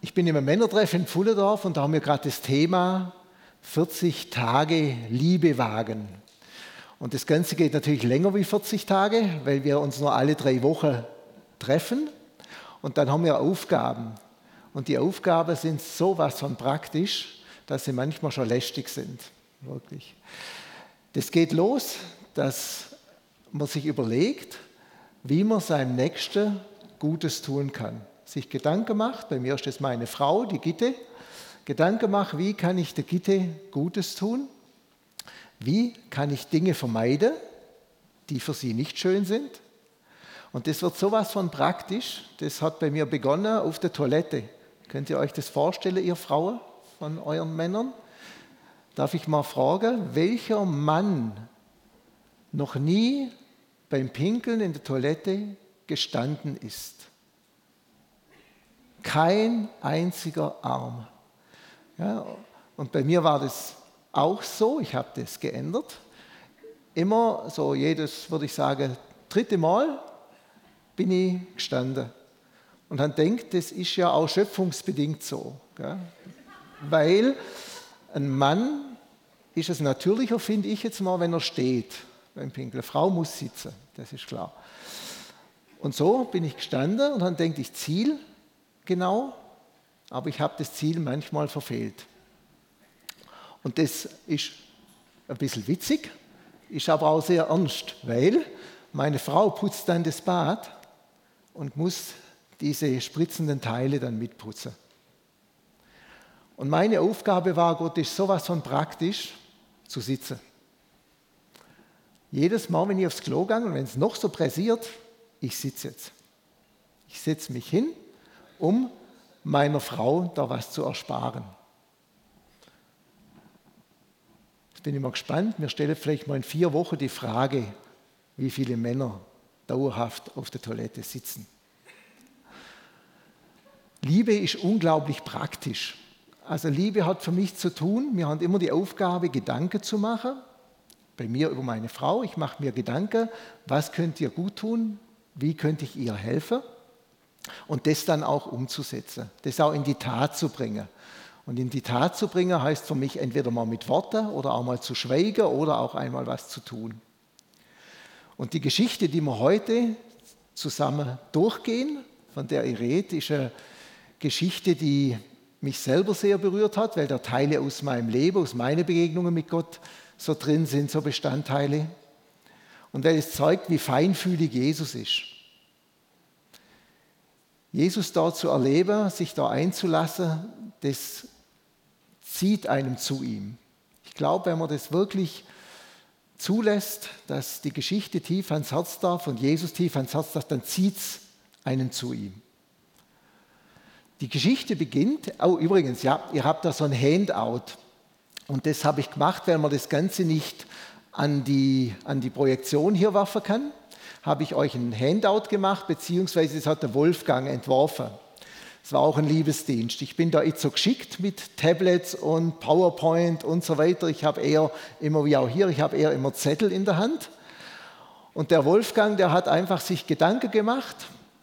Ich bin im Männertreff in Pfullendorf und da haben wir gerade das Thema 40 Tage Liebe wagen. Und das Ganze geht natürlich länger wie 40 Tage, weil wir uns nur alle drei Wochen treffen. Und dann haben wir Aufgaben. Und die Aufgaben sind sowas von praktisch, dass sie manchmal schon lästig sind. Wirklich. Das geht los, dass man sich überlegt, wie man seinem Nächsten Gutes tun kann sich Gedanken macht, bei mir ist das meine Frau, die Gitte, Gedanken macht, wie kann ich der Gitte Gutes tun? Wie kann ich Dinge vermeiden, die für sie nicht schön sind? Und das wird sowas von praktisch. Das hat bei mir begonnen auf der Toilette. Könnt ihr euch das vorstellen, ihr Frauen von euren Männern? Darf ich mal fragen, welcher Mann noch nie beim Pinkeln in der Toilette gestanden ist? Kein einziger Arm. Ja, und bei mir war das auch so, ich habe das geändert. Immer so jedes, würde ich sagen, dritte Mal bin ich gestanden. Und dann denkt, das ist ja auch schöpfungsbedingt so. Gell? Weil ein Mann ist es natürlicher, finde ich jetzt mal, wenn er steht beim Pinkeln. Frau muss sitzen, das ist klar. Und so bin ich gestanden und dann denke ich, Ziel, genau, aber ich habe das Ziel manchmal verfehlt. Und das ist ein bisschen witzig, ist aber auch sehr ernst, weil meine Frau putzt dann das Bad und muss diese spritzenden Teile dann mitputzen. Und meine Aufgabe war, Gott ist sowas von praktisch, zu sitzen. Jedes Mal, wenn ich aufs Klo gehe und wenn es noch so pressiert, ich sitze jetzt. Ich setze mich hin um meiner Frau da was zu ersparen. Jetzt bin ich mal gespannt. Mir stelle vielleicht mal in vier Wochen die Frage, wie viele Männer dauerhaft auf der Toilette sitzen. Liebe ist unglaublich praktisch. Also Liebe hat für mich zu tun, wir haben immer die Aufgabe, Gedanken zu machen. Bei mir über meine Frau. Ich mache mir Gedanken, was könnt ihr gut tun, wie könnte ich ihr helfen. Und das dann auch umzusetzen, das auch in die Tat zu bringen. Und in die Tat zu bringen heißt für mich entweder mal mit Worten oder auch mal zu schweigen oder auch einmal was zu tun. Und die Geschichte, die wir heute zusammen durchgehen, von der ich rede, ist eine Geschichte, die mich selber sehr berührt hat, weil da Teile aus meinem Leben, aus meinen Begegnungen mit Gott so drin sind, so Bestandteile. Und weil es zeigt, wie feinfühlig Jesus ist. Jesus da zu erleben, sich da einzulassen, das zieht einem zu ihm. Ich glaube, wenn man das wirklich zulässt, dass die Geschichte tief ans Herz darf und Jesus tief ans Herz darf, dann zieht es einen zu ihm. Die Geschichte beginnt, oh übrigens, ja, ihr habt da so ein Handout und das habe ich gemacht, weil man das Ganze nicht an die, an die Projektion hier werfen kann habe ich euch ein Handout gemacht, beziehungsweise das hat der Wolfgang entworfen. Es war auch ein Liebesdienst. Ich bin da jetzt so geschickt mit Tablets und PowerPoint und so weiter. Ich habe eher immer wie auch hier, ich habe eher immer Zettel in der Hand. Und der Wolfgang, der hat einfach sich Gedanken gemacht,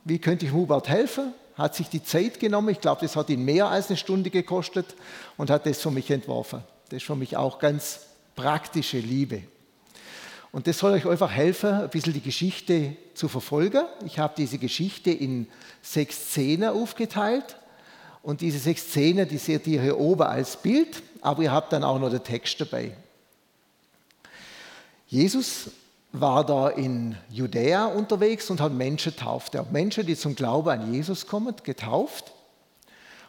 wie könnte ich Hubert helfen, hat sich die Zeit genommen, ich glaube, das hat ihn mehr als eine Stunde gekostet und hat das für mich entworfen. Das ist für mich auch ganz praktische Liebe. Und das soll euch einfach helfen, ein bisschen die Geschichte zu verfolgen. Ich habe diese Geschichte in sechs Szenen aufgeteilt. Und diese sechs Szenen, die seht ihr hier oben als Bild, aber ihr habt dann auch noch den Text dabei. Jesus war da in Judäa unterwegs und hat Menschen getauft. Er hat Menschen, die zum Glauben an Jesus kommen, getauft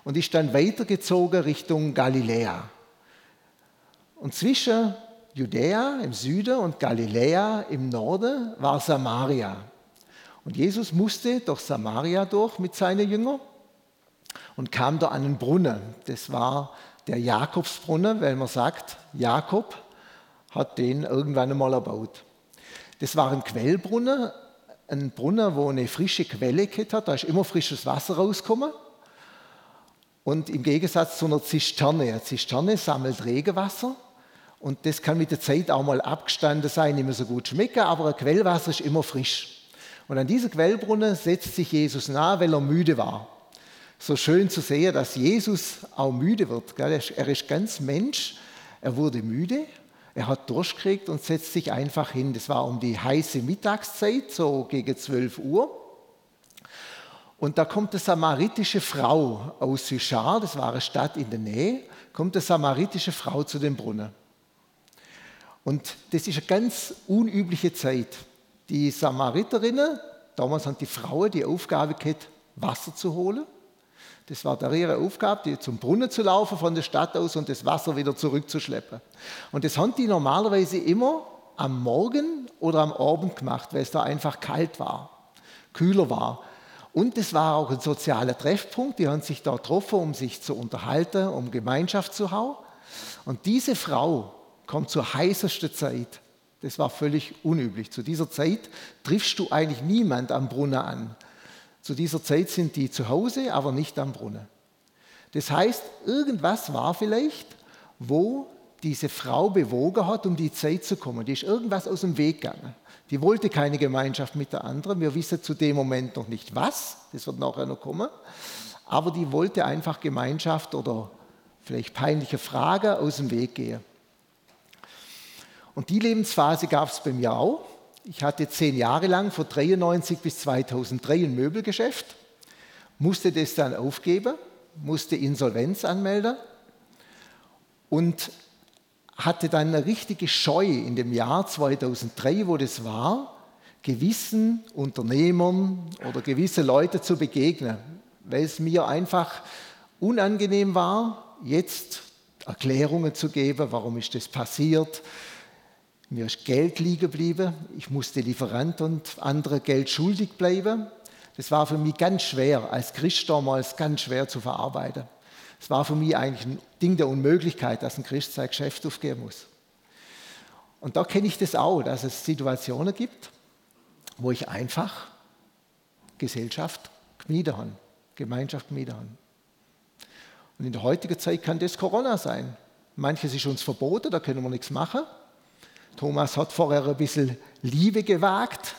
und ist dann weitergezogen Richtung Galiläa. Und zwischen Judäa im Süden und Galiläa im Norden war Samaria. Und Jesus musste durch Samaria durch mit seinen Jüngern und kam da an einen Brunnen. Das war der Jakobsbrunnen, weil man sagt, Jakob hat den irgendwann einmal erbaut. Das war ein Quellbrunnen, ein Brunnen, wo eine frische Quelle hat, da ist immer frisches Wasser rausgekommen. Und im Gegensatz zu einer Zisterne, eine Zisterne sammelt Regenwasser und das kann mit der Zeit auch mal abgestanden sein, nicht mehr so gut schmecken, aber ein Quellwasser ist immer frisch. Und an dieser Quellbrunnen setzt sich Jesus nahe, weil er müde war. so schön zu sehen, dass Jesus auch müde wird. Er ist ganz Mensch, er wurde müde, er hat Durst gekriegt und setzt sich einfach hin. Das war um die heiße Mittagszeit, so gegen 12 Uhr. Und da kommt eine samaritische Frau aus Sychar, das war eine Stadt in der Nähe, kommt eine samaritische Frau zu dem Brunnen. Und das ist eine ganz unübliche Zeit. Die Samariterinnen, damals haben die Frauen die Aufgabe gehabt, Wasser zu holen. Das war da ihre Aufgabe, die zum Brunnen zu laufen von der Stadt aus und das Wasser wieder zurückzuschleppen. Und das haben die normalerweise immer am Morgen oder am Abend gemacht, weil es da einfach kalt war, kühler war. Und es war auch ein sozialer Treffpunkt. Die haben sich da getroffen, um sich zu unterhalten, um Gemeinschaft zu haben. Und diese Frau kommt zur heißesten Zeit. Das war völlig unüblich. Zu dieser Zeit triffst du eigentlich niemand am Brunnen an. Zu dieser Zeit sind die zu Hause, aber nicht am Brunnen. Das heißt, irgendwas war vielleicht, wo diese Frau bewogen hat, um die Zeit zu kommen. Die ist irgendwas aus dem Weg gegangen. Die wollte keine Gemeinschaft mit der anderen. Wir wissen zu dem Moment noch nicht was. Das wird nachher noch kommen. Aber die wollte einfach Gemeinschaft oder vielleicht peinliche Fragen aus dem Weg gehen. Und die Lebensphase gab es bei mir auch. Ich hatte zehn Jahre lang, von 93 bis 2003, ein Möbelgeschäft, musste das dann aufgeben, musste Insolvenz anmelden und hatte dann eine richtige Scheu in dem Jahr 2003, wo das war, gewissen Unternehmern oder gewisse Leute zu begegnen, weil es mir einfach unangenehm war, jetzt Erklärungen zu geben, warum ist das passiert, mir ist Geld liegen geblieben. Ich musste Lieferant und andere Geld schuldig bleiben. Das war für mich ganz schwer, als Christ damals ganz schwer zu verarbeiten. Es war für mich eigentlich ein Ding der Unmöglichkeit, dass ein Christ sein Geschäft aufgeben muss. Und da kenne ich das auch, dass es Situationen gibt, wo ich einfach Gesellschaft gemieden habe, Gemeinschaft gemieden habe. Und in der heutigen Zeit kann das Corona sein. Manches ist uns verboten, da können wir nichts machen. Thomas hat vorher ein bisschen Liebe gewagt,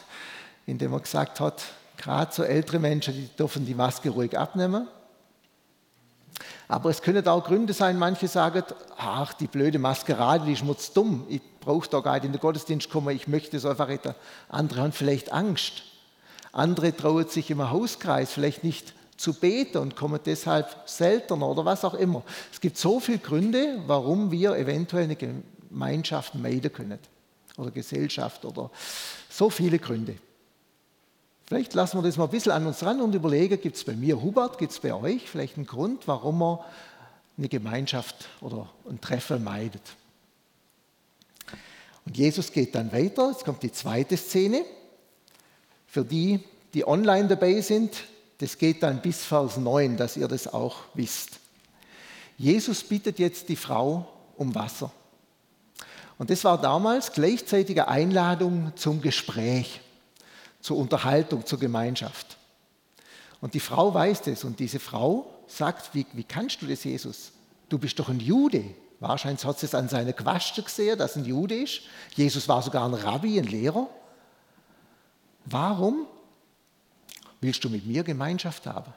indem er gesagt hat, gerade so ältere Menschen, die dürfen die Maske ruhig abnehmen. Aber es können auch Gründe sein, manche sagen, ach, die blöde Maskerade, die ist dumm, ich brauche da gar nicht in den Gottesdienst kommen, ich möchte es einfach retten. Andere haben vielleicht Angst. Andere trauen sich im Hauskreis vielleicht nicht zu beten und kommen deshalb seltener oder was auch immer. Es gibt so viele Gründe, warum wir eventuell eine Gemeinschaft meiden können oder Gesellschaft oder so viele Gründe. Vielleicht lassen wir das mal ein bisschen an uns ran und überlegen, gibt es bei mir, Hubert, gibt es bei euch vielleicht einen Grund, warum man eine Gemeinschaft oder ein Treffen meidet. Und Jesus geht dann weiter, jetzt kommt die zweite Szene. Für die, die online dabei sind, das geht dann bis Vers 9, dass ihr das auch wisst. Jesus bittet jetzt die Frau um Wasser. Und das war damals gleichzeitig eine Einladung zum Gespräch, zur Unterhaltung, zur Gemeinschaft. Und die Frau weiß das und diese Frau sagt, wie, wie kannst du das, Jesus? Du bist doch ein Jude. Wahrscheinlich hat sie es an seiner Quaste gesehen, dass ein Jude ist. Jesus war sogar ein Rabbi, ein Lehrer. Warum willst du mit mir Gemeinschaft haben?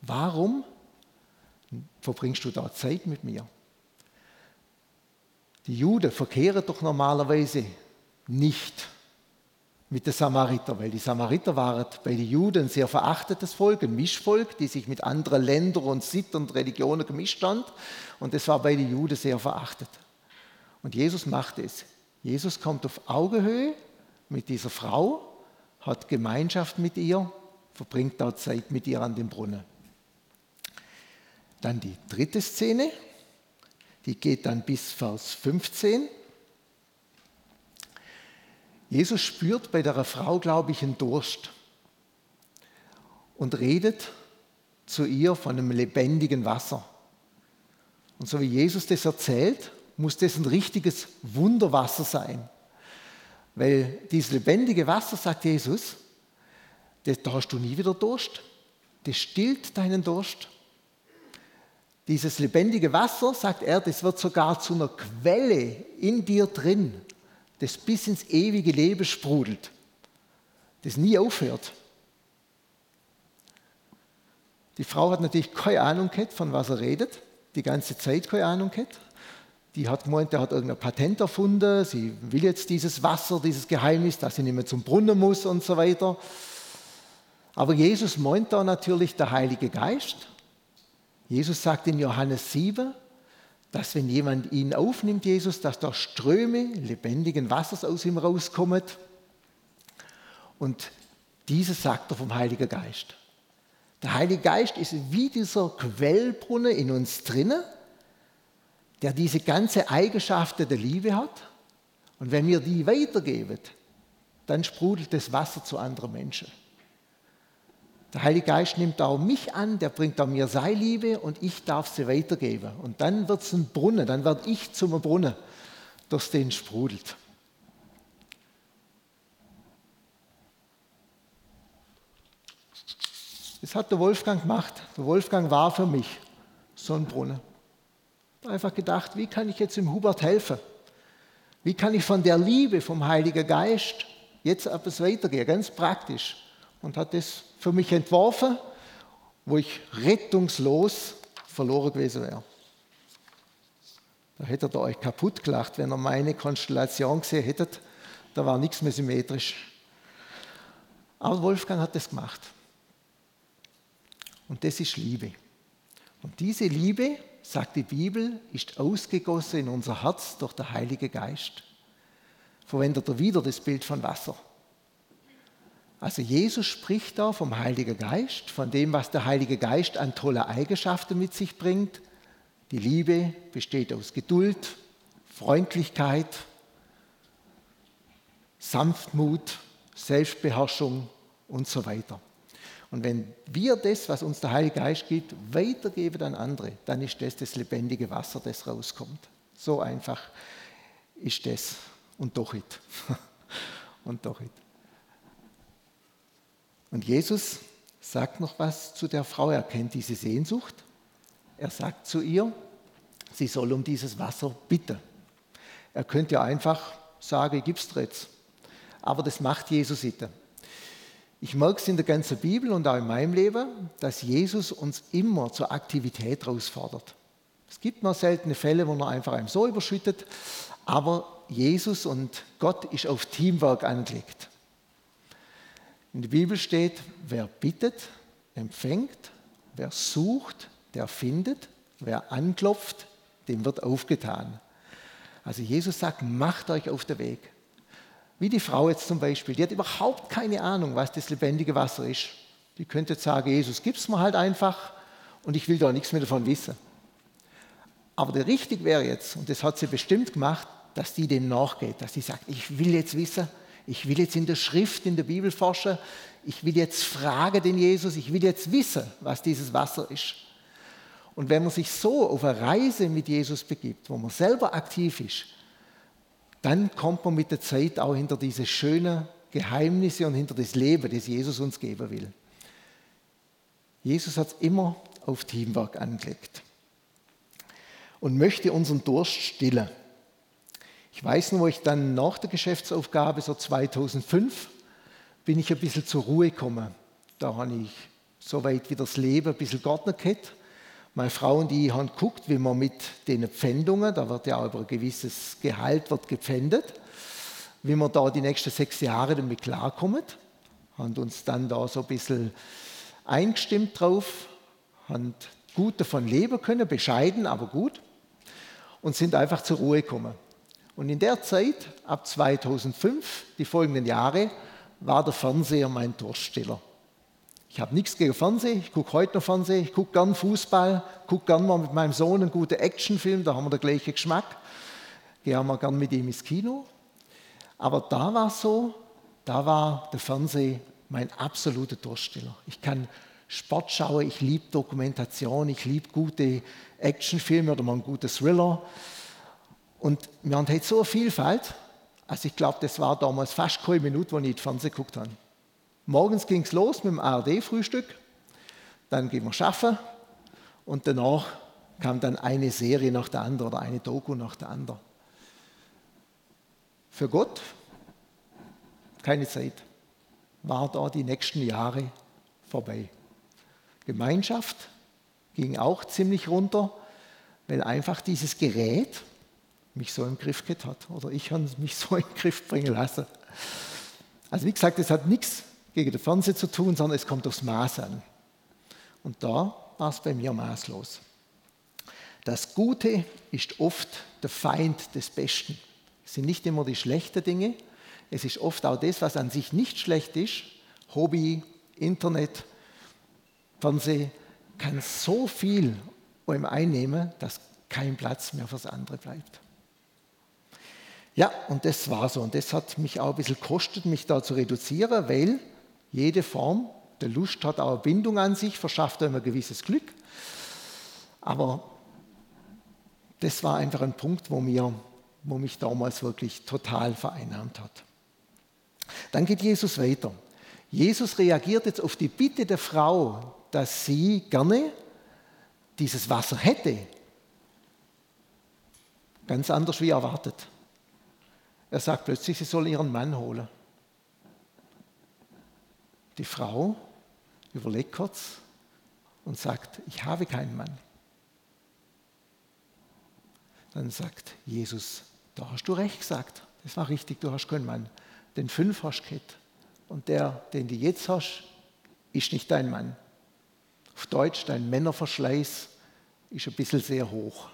Warum verbringst du da Zeit mit mir? Die Juden verkehren doch normalerweise nicht mit den Samariter, weil die Samariter waren bei den Juden ein sehr verachtetes Volk, ein Mischvolk, die sich mit anderen Ländern und Sitten und Religionen gemischt haben. Und das war bei den Juden sehr verachtet. Und Jesus macht es. Jesus kommt auf Augenhöhe mit dieser Frau, hat Gemeinschaft mit ihr, verbringt dort Zeit mit ihr an dem Brunnen. Dann die dritte Szene die geht dann bis Vers 15. Jesus spürt bei der Frau, glaube ich, einen Durst und redet zu ihr von einem lebendigen Wasser. Und so wie Jesus das erzählt, muss das ein richtiges Wunderwasser sein. Weil dieses lebendige Wasser, sagt Jesus, da hast du nie wieder Durst. Das stillt deinen Durst. Dieses lebendige Wasser, sagt er, das wird sogar zu einer Quelle in dir drin, das bis ins ewige Leben sprudelt, das nie aufhört. Die Frau hat natürlich keine Ahnung gehabt, von was er redet, die ganze Zeit keine Ahnung gehabt. Die hat gemeint, der hat irgendein Patent erfunden, sie will jetzt dieses Wasser, dieses Geheimnis, dass sie nicht mehr zum Brunnen muss und so weiter. Aber Jesus meint da natürlich der Heilige Geist. Jesus sagt in Johannes 7, dass wenn jemand ihn aufnimmt, Jesus, dass da Ströme lebendigen Wassers aus ihm rauskommen. Und dieses sagt er vom Heiligen Geist. Der Heilige Geist ist wie dieser Quellbrunnen in uns drinnen, der diese ganze Eigenschaften der Liebe hat. Und wenn wir die weitergeben, dann sprudelt das Wasser zu anderen Menschen. Der Heilige Geist nimmt auch mich an, der bringt auch mir seine Liebe und ich darf sie weitergeben. Und dann wird es ein Brunnen, dann werde ich zum Brunnen, durch den sprudelt. Das hat der Wolfgang gemacht. Der Wolfgang war für mich so ein Brunnen. Ich habe einfach gedacht, wie kann ich jetzt dem Hubert helfen? Wie kann ich von der Liebe vom Heiligen Geist jetzt etwas weitergehen, ganz praktisch? Und hat das für mich entworfen, wo ich rettungslos verloren gewesen wäre. Da hättet ihr euch kaputt gelacht, wenn ihr meine Konstellation gesehen hättet. Da war nichts mehr symmetrisch. Aber Wolfgang hat das gemacht. Und das ist Liebe. Und diese Liebe, sagt die Bibel, ist ausgegossen in unser Herz durch den Heiligen Geist. Verwendet er wieder das Bild von Wasser. Also Jesus spricht da vom Heiligen Geist, von dem, was der Heilige Geist an tolle Eigenschaften mit sich bringt. Die Liebe besteht aus Geduld, Freundlichkeit, Sanftmut, Selbstbeherrschung und so weiter. Und wenn wir das, was uns der Heilige Geist gibt, weitergeben an andere, dann ist das das lebendige Wasser, das rauskommt. So einfach ist das. Und doch nicht. Und doch nicht. Und Jesus sagt noch was zu der Frau. Er kennt diese Sehnsucht. Er sagt zu ihr, sie soll um dieses Wasser bitten. Er könnte ja einfach sagen, gib's jetzt. Aber das macht Jesus nicht. Ich merke es in der ganzen Bibel und auch in meinem Leben, dass Jesus uns immer zur Aktivität herausfordert. Es gibt nur seltene Fälle, wo er einfach einem so überschüttet, aber Jesus und Gott ist auf Teamwork angelegt. In der Bibel steht, wer bittet, empfängt, wer sucht, der findet, wer anklopft, dem wird aufgetan. Also Jesus sagt, macht euch auf den Weg. Wie die Frau jetzt zum Beispiel, die hat überhaupt keine Ahnung, was das lebendige Wasser ist. Die könnte jetzt sagen, Jesus, gib es mir halt einfach und ich will da nichts mehr davon wissen. Aber der richtig wäre jetzt, und das hat sie bestimmt gemacht, dass die dem nachgeht, dass sie sagt, ich will jetzt wissen, ich will jetzt in der Schrift, in der Bibel forschen. Ich will jetzt fragen den Jesus. Ich will jetzt wissen, was dieses Wasser ist. Und wenn man sich so auf eine Reise mit Jesus begibt, wo man selber aktiv ist, dann kommt man mit der Zeit auch hinter diese schönen Geheimnisse und hinter das Leben, das Jesus uns geben will. Jesus hat es immer auf Teamwork angelegt und möchte unseren Durst stillen. Ich weiß nur, wo ich dann nach der Geschäftsaufgabe, so 2005, bin ich ein bisschen zur Ruhe gekommen. Da habe ich soweit wie das Leben ein bisschen Gartner gehabt. Meine Frau und ich haben geguckt, wie man mit den Pfändungen, da wird ja auch über ein gewisses Gehalt wird gepfändet, wie man da die nächsten sechs Jahre damit klarkommen. Haben uns dann da so ein bisschen eingestimmt drauf, haben gut davon leben können, bescheiden, aber gut, und sind einfach zur Ruhe gekommen. Und in der Zeit, ab 2005, die folgenden Jahre, war der Fernseher mein Durststiller. Ich habe nichts gegen Fernsehen, ich gucke heute noch Fernsehen, ich gucke gern Fußball, gucke gern mal mit meinem Sohn einen guten Actionfilm, da haben wir den gleichen Geschmack. Gehe mal gern mit ihm ins Kino. Aber da war es so, da war der Fernseher mein absoluter Durststiller. Ich kann Sport schauen, ich liebe Dokumentation, ich liebe gute Actionfilme oder mal einen guten Thriller. Und wir haben heute so eine Vielfalt. Also ich glaube, das war damals fast keine Minute, wo ich Fernsehen geguckt habe. Morgens ging es los mit dem ARD-Frühstück, dann gehen wir schaffen und danach kam dann eine Serie nach der anderen oder eine Doku nach der anderen. Für Gott keine Zeit. War da die nächsten Jahre vorbei. Gemeinschaft ging auch ziemlich runter, weil einfach dieses Gerät mich so im Griff gehabt hat oder ich habe mich so den Griff bringen lassen. Also wie gesagt, es hat nichts gegen den Fernseher zu tun, sondern es kommt aufs Maß an. Und da war es bei mir maßlos. Das Gute ist oft der Feind des Besten. Es sind nicht immer die schlechten Dinge, es ist oft auch das, was an sich nicht schlecht ist. Hobby, Internet, Fernsehen kann so viel um einnehmen, dass kein Platz mehr fürs andere bleibt. Ja, und das war so. Und das hat mich auch ein bisschen gekostet, mich da zu reduzieren, weil jede Form der Lust hat auch eine Bindung an sich, verschafft einem ein gewisses Glück. Aber das war einfach ein Punkt, wo, mir, wo mich damals wirklich total vereinnahmt hat. Dann geht Jesus weiter. Jesus reagiert jetzt auf die Bitte der Frau, dass sie gerne dieses Wasser hätte. Ganz anders wie erwartet. Er sagt plötzlich, sie soll ihren Mann holen. Die Frau überlegt kurz und sagt, ich habe keinen Mann. Dann sagt Jesus, da hast du recht gesagt. Das war richtig, du hast keinen Mann. Den fünf hast du gehabt. Und der, den du jetzt hast, ist nicht dein Mann. Auf Deutsch, dein Männerverschleiß ist ein bisschen sehr hoch.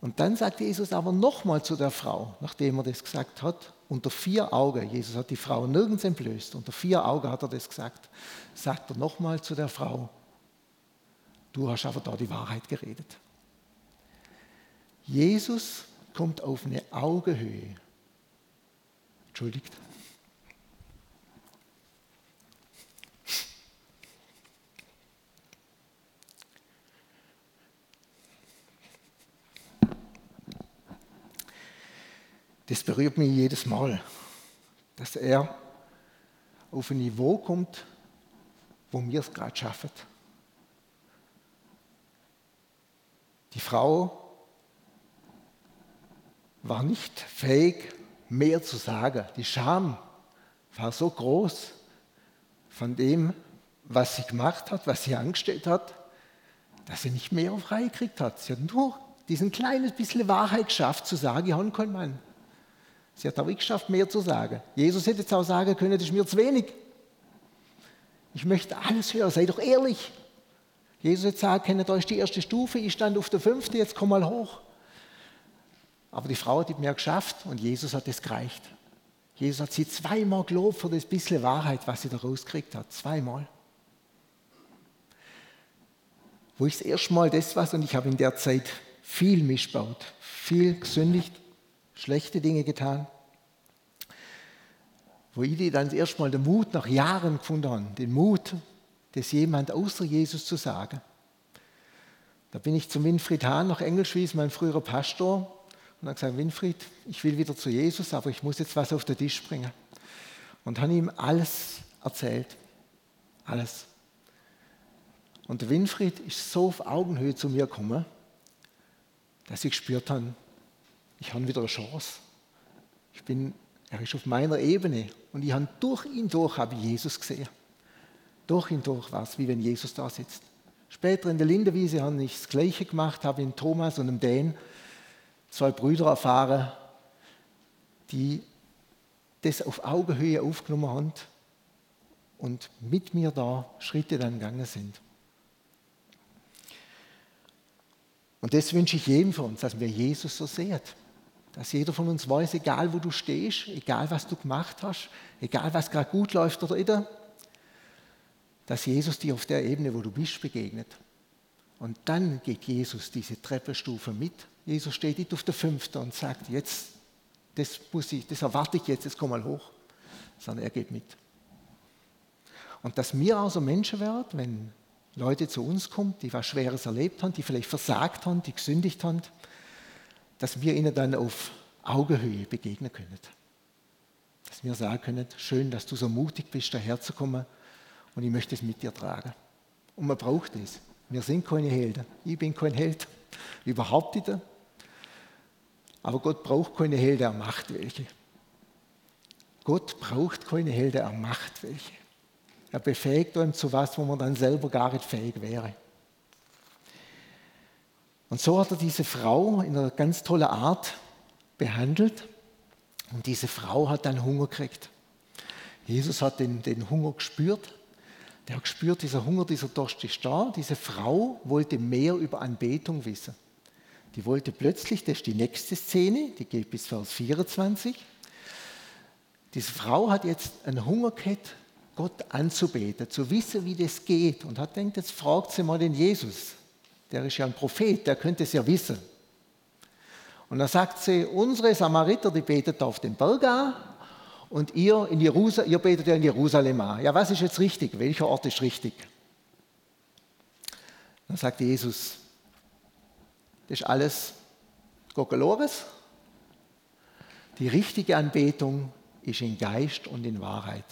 Und dann sagt Jesus aber nochmal zu der Frau, nachdem er das gesagt hat, unter vier Augen, Jesus hat die Frau nirgends entblößt, unter vier Augen hat er das gesagt, sagt er nochmal zu der Frau, du hast aber da die Wahrheit geredet. Jesus kommt auf eine Augenhöhe. Entschuldigt. Das berührt mich jedes Mal, dass er auf ein Niveau kommt, wo wir es gerade schaffen. Die Frau war nicht fähig, mehr zu sagen. Die Scham war so groß von dem, was sie gemacht hat, was sie angestellt hat, dass sie nicht mehr freigekriegt hat. Sie hat nur diesen kleines bisschen Wahrheit geschafft, zu sagen, ich habe keinen Mann. Sie hat auch geschafft, mehr zu sagen. Jesus hätte jetzt auch sagen können, das ist mir zu wenig. Ich möchte alles hören, sei doch ehrlich. Jesus sagen können, da ist die erste Stufe, ich stand auf der fünften, jetzt komm mal hoch. Aber die Frau hat mehr geschafft und Jesus hat es gereicht. Jesus hat sie zweimal gelobt für das bisschen Wahrheit, was sie da rausgekriegt hat. Zweimal. Wo ich das erste Mal das war, und ich habe in der Zeit viel missbaut, viel gesündigt, schlechte Dinge getan, wo ich dann erstmal den Mut nach Jahren gefunden habe, den Mut, das jemand außer Jesus zu sagen. Da bin ich zum Winfried Hahn nach Engelschwies, mein früherer Pastor, und habe gesagt, Winfried, ich will wieder zu Jesus, aber ich muss jetzt was auf den Tisch bringen. Und habe ihm alles erzählt. Alles. Und der Winfried ist so auf Augenhöhe zu mir gekommen, dass ich gespürt habe, ich habe wieder eine Chance. Ich bin, er ist auf meiner Ebene und ich habe durch ihn durch habe ich Jesus gesehen. Durch ihn durch war es, wie wenn Jesus da sitzt. Später in der Lindewiese habe ich das Gleiche gemacht, habe in Thomas und im Dan zwei Brüder erfahren, die das auf Augenhöhe aufgenommen haben und mit mir da Schritte dann gegangen sind. Und das wünsche ich jedem von uns, dass wir Jesus so sehen. Dass jeder von uns weiß, egal wo du stehst, egal was du gemacht hast, egal was gerade gut läuft oder nicht, dass Jesus dir auf der Ebene, wo du bist, begegnet. Und dann geht Jesus diese Treppenstufe mit. Jesus steht nicht auf der fünften und sagt, jetzt, das muss ich, das erwarte ich jetzt, jetzt komm mal hoch. Sondern er geht mit. Und dass wir auch so Menschen werden, wenn Leute zu uns kommen, die was Schweres erlebt haben, die vielleicht versagt haben, die gesündigt haben, dass wir ihnen dann auf Augenhöhe begegnen können. Dass wir sagen können, schön, dass du so mutig bist, daherzukommen und ich möchte es mit dir tragen. Und man braucht es. Wir sind keine Helden. Ich bin kein Held. Überhaupt nicht. Aber Gott braucht keine Helden, er macht welche. Gott braucht keine Helden, er macht welche. Er befähigt uns zu was, wo man dann selber gar nicht fähig wäre. Und so hat er diese Frau in einer ganz tollen Art behandelt. Und diese Frau hat dann Hunger gekriegt. Jesus hat den, den Hunger gespürt. Der hat gespürt, dieser Hunger, dieser Durst ist da. Diese Frau wollte mehr über Anbetung wissen. Die wollte plötzlich, das ist die nächste Szene, die geht bis Vers 24. Diese Frau hat jetzt einen Hunger gehabt, Gott anzubeten, zu wissen, wie das geht. Und hat gedacht, jetzt fragt sie mal den Jesus. Der ist ja ein Prophet, der könnte es ja wissen. Und dann sagt sie, unsere Samariter, die betet auf den Berg an und ihr, in ihr betet ja in Jerusalem an. Ja, was ist jetzt richtig? Welcher Ort ist richtig? Dann sagt Jesus, das ist alles Gogolores. Die richtige Anbetung ist in Geist und in Wahrheit.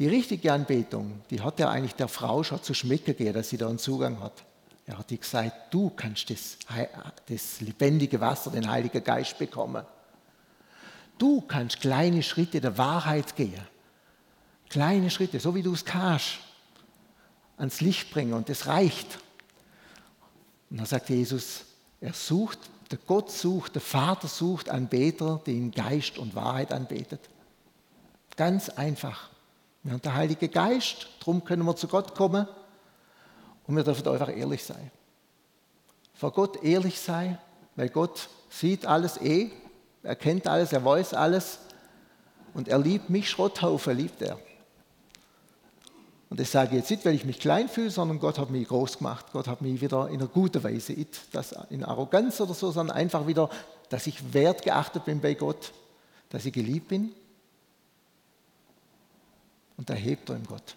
Die richtige Anbetung, die hat er eigentlich der Frau schon zu schmecken gegeben, dass sie da einen Zugang hat. Er hat ihr gesagt, du kannst das, das lebendige Wasser, den Heiligen Geist bekommen. Du kannst kleine Schritte der Wahrheit gehen. Kleine Schritte, so wie du es kannst, ans Licht bringen und es reicht. Und dann sagt Jesus, er sucht, der Gott sucht, der Vater sucht Anbeter, die in Geist und Wahrheit anbetet. Ganz einfach. Wir haben der Heilige Geist, darum können wir zu Gott kommen und wir dürfen einfach ehrlich sein. Vor Gott ehrlich sein, weil Gott sieht alles eh, er kennt alles, er weiß alles und er liebt mich, Schrotthaufen liebt er. Und das sage ich jetzt nicht, weil ich mich klein fühle, sondern Gott hat mich groß gemacht. Gott hat mich wieder in einer guten Weise, nicht das in Arroganz oder so, sondern einfach wieder, dass ich wertgeachtet bin bei Gott, dass ich geliebt bin und da hebt er ihm Gott.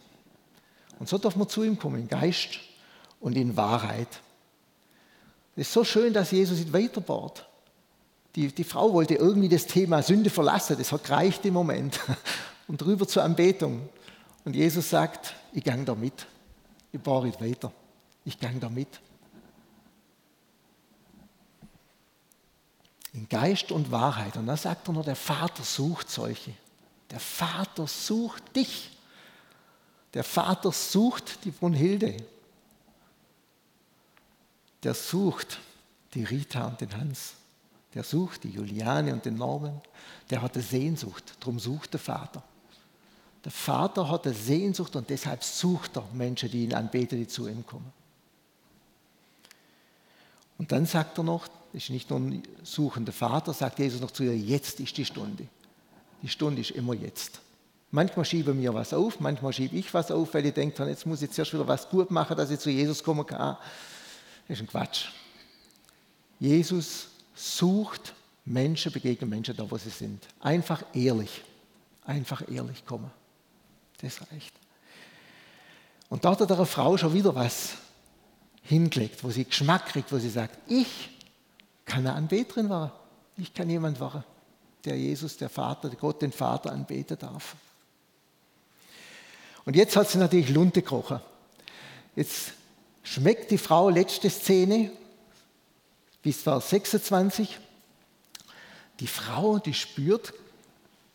Und so darf man zu ihm kommen, in Geist und in Wahrheit. Es ist so schön, dass Jesus ihn weiterbaut. Die, die Frau wollte irgendwie das Thema Sünde verlassen, das hat gereicht im Moment. Und rüber zur Anbetung. Und Jesus sagt, ich gang da mit. Ich baue nicht weiter. Ich gang da mit. In Geist und Wahrheit. Und dann sagt er noch, der Vater sucht solche. Der Vater sucht dich. Der Vater sucht die Brunhilde. Der sucht die Rita und den Hans. Der sucht die Juliane und den Norman. Der hat eine Sehnsucht. Darum sucht der Vater. Der Vater hat eine Sehnsucht und deshalb sucht er Menschen, die ihn anbeten, die zu ihm kommen. Und dann sagt er noch, das ist nicht nur ein suchender Vater, sagt Jesus noch zu ihr, jetzt ist die Stunde. Die Stunde ist immer jetzt. Manchmal schiebe mir was auf, manchmal schiebe ich was auf, weil ich denke, jetzt muss ich zuerst wieder was gut machen, dass ich zu Jesus kommen kann. Das ist ein Quatsch. Jesus sucht Menschen, begegnet Menschen da, wo sie sind. Einfach ehrlich. Einfach ehrlich kommen. Das reicht. Und da hat der Frau schon wieder was hingelegt, wo sie Geschmack kriegt, wo sie sagt, ich kann eine Anbeterin werden. Ich kann jemand werden, der Jesus, der Vater, Gott, den Vater anbeten darf. Und jetzt hat sie natürlich Lunte gekrochen. Jetzt schmeckt die Frau, letzte Szene, bis Vers 26. Die Frau, die spürt,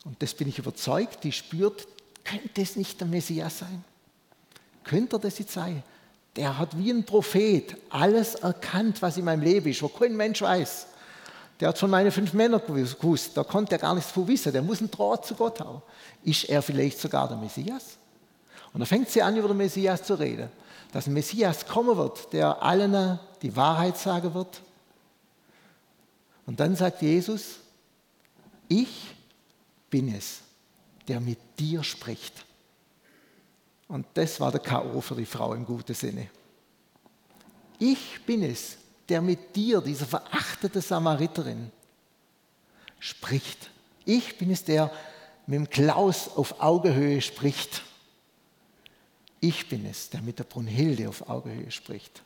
und das bin ich überzeugt, die spürt, könnte es nicht der Messias sein? Könnte er das jetzt sein? Der hat wie ein Prophet alles erkannt, was in meinem Leben ist, wo kein Mensch weiß. Der hat von meinen fünf Männern gewusst, da konnte er gar nichts von wissen, der muss ein Draht zu Gott haben. Ist er vielleicht sogar der Messias? Und da fängt sie an, über den Messias zu reden. Dass ein Messias kommen wird, der allen die Wahrheit sagen wird. Und dann sagt Jesus, ich bin es, der mit dir spricht. Und das war der K.O. für die Frau im guten Sinne. Ich bin es, der mit dir, dieser verachtete Samariterin, spricht. Ich bin es, der mit dem Klaus auf Augenhöhe spricht. Ich bin es, der mit der Brunhilde auf Augenhöhe spricht.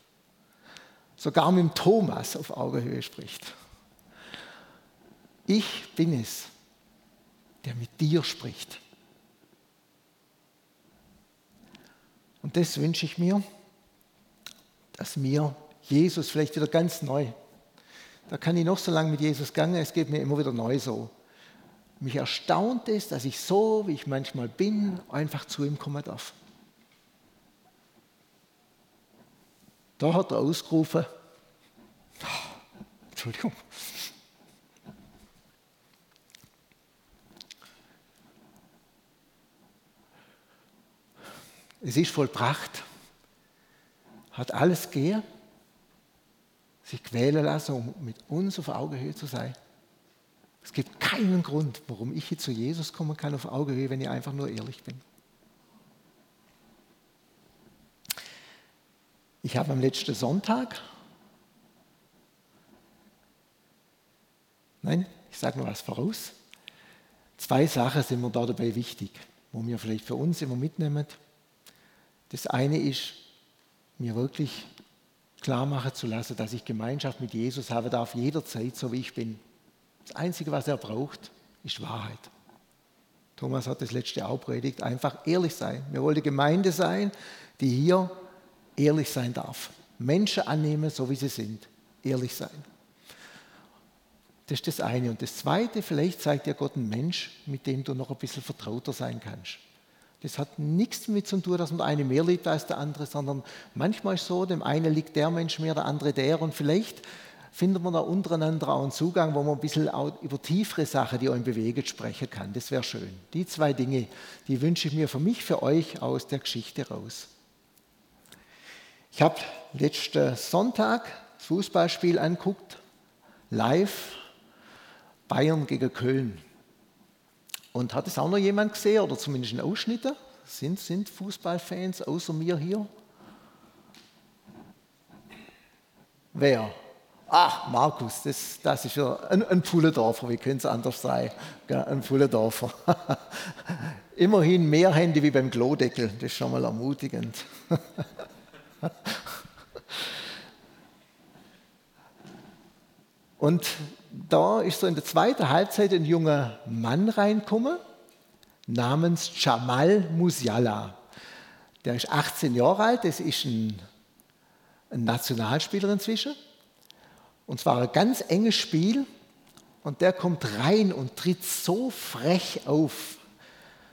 Sogar mit dem Thomas auf Augenhöhe spricht. Ich bin es, der mit dir spricht. Und das wünsche ich mir, dass mir Jesus vielleicht wieder ganz neu, da kann ich noch so lange mit Jesus gehen, es geht mir immer wieder neu so. mich erstaunt es, dass ich so, wie ich manchmal bin, einfach zu ihm kommen darf. Da hat er ausgerufen, Entschuldigung, es ist vollbracht, hat alles gegeben, sich quälen lassen, um mit uns auf Augenhöhe zu sein. Es gibt keinen Grund, warum ich hier zu Jesus kommen kann auf Augenhöhe, wenn ich einfach nur ehrlich bin. Ich habe am letzten Sonntag, nein, ich sage nur was voraus, zwei Sachen sind mir da dabei wichtig, wo wir vielleicht für uns immer mitnehmen. Das eine ist, mir wirklich klar machen zu lassen, dass ich Gemeinschaft mit Jesus habe darf, jederzeit, so wie ich bin. Das Einzige, was er braucht, ist Wahrheit. Thomas hat das letzte auch predigt, einfach ehrlich sein. Wir wollen die Gemeinde sein, die hier ehrlich sein darf. Menschen annehmen, so wie sie sind. Ehrlich sein. Das ist das eine. Und das zweite, vielleicht zeigt dir Gott einen Mensch, mit dem du noch ein bisschen vertrauter sein kannst. Das hat nichts damit zu tun, dass man der eine mehr liebt als der andere, sondern manchmal ist so, dem einen liegt der Mensch mehr, der andere der. Und vielleicht findet man da untereinander auch einen Zugang, wo man ein bisschen über tiefere Sachen, die euch bewegen, sprechen kann. Das wäre schön. Die zwei Dinge, die wünsche ich mir für mich, für euch aus der Geschichte raus. Ich habe letzten Sonntag das Fußballspiel anguckt, live, Bayern gegen Köln. Und hat es auch noch jemand gesehen oder zumindest einen Ausschnitt? Sind, sind Fußballfans außer mir hier? Wer? Ach, Markus, das, das ist ja ein, ein Pullendorfer, wie könnte es anders sein? Ein Pullendorfer. Immerhin mehr Hände wie beim Klodeckel, das ist schon mal ermutigend. Und da ist so in der zweiten Halbzeit ein junger Mann reingekommen, namens Jamal Musiala. Der ist 18 Jahre alt, das ist ein, ein Nationalspieler inzwischen. Und zwar ein ganz enges Spiel. Und der kommt rein und tritt so frech auf,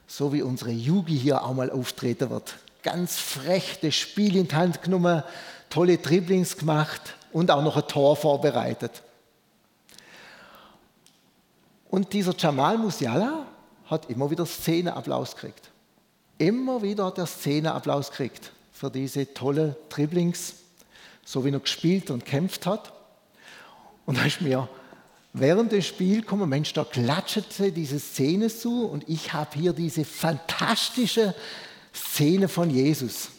so wie unsere Yugi hier auch mal auftreten wird. Ganz frech das Spiel in die Hand genommen, tolle Dribblings gemacht und auch noch ein Tor vorbereitet. Und dieser Jamal Musiala hat immer wieder Szeneapplaus gekriegt. Immer wieder hat er Szeneapplaus gekriegt für diese tolle Dribblings, so wie er gespielt und kämpft hat. Und da ist mir während des Spiels gekommen, Mensch, da klatschete diese Szene zu und ich habe hier diese fantastische Szene von Jesus.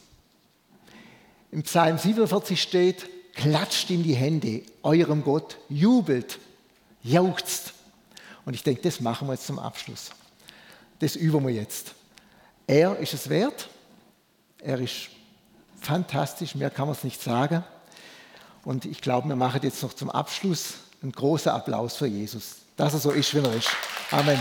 Im Psalm 47 steht, klatscht in die Hände, eurem Gott, jubelt, jauchzt. Und ich denke, das machen wir jetzt zum Abschluss. Das üben wir jetzt. Er ist es wert. Er ist fantastisch, mehr kann man es nicht sagen. Und ich glaube, wir machen jetzt noch zum Abschluss einen großen Applaus für Jesus, dass er so ist, wie er ist. Amen.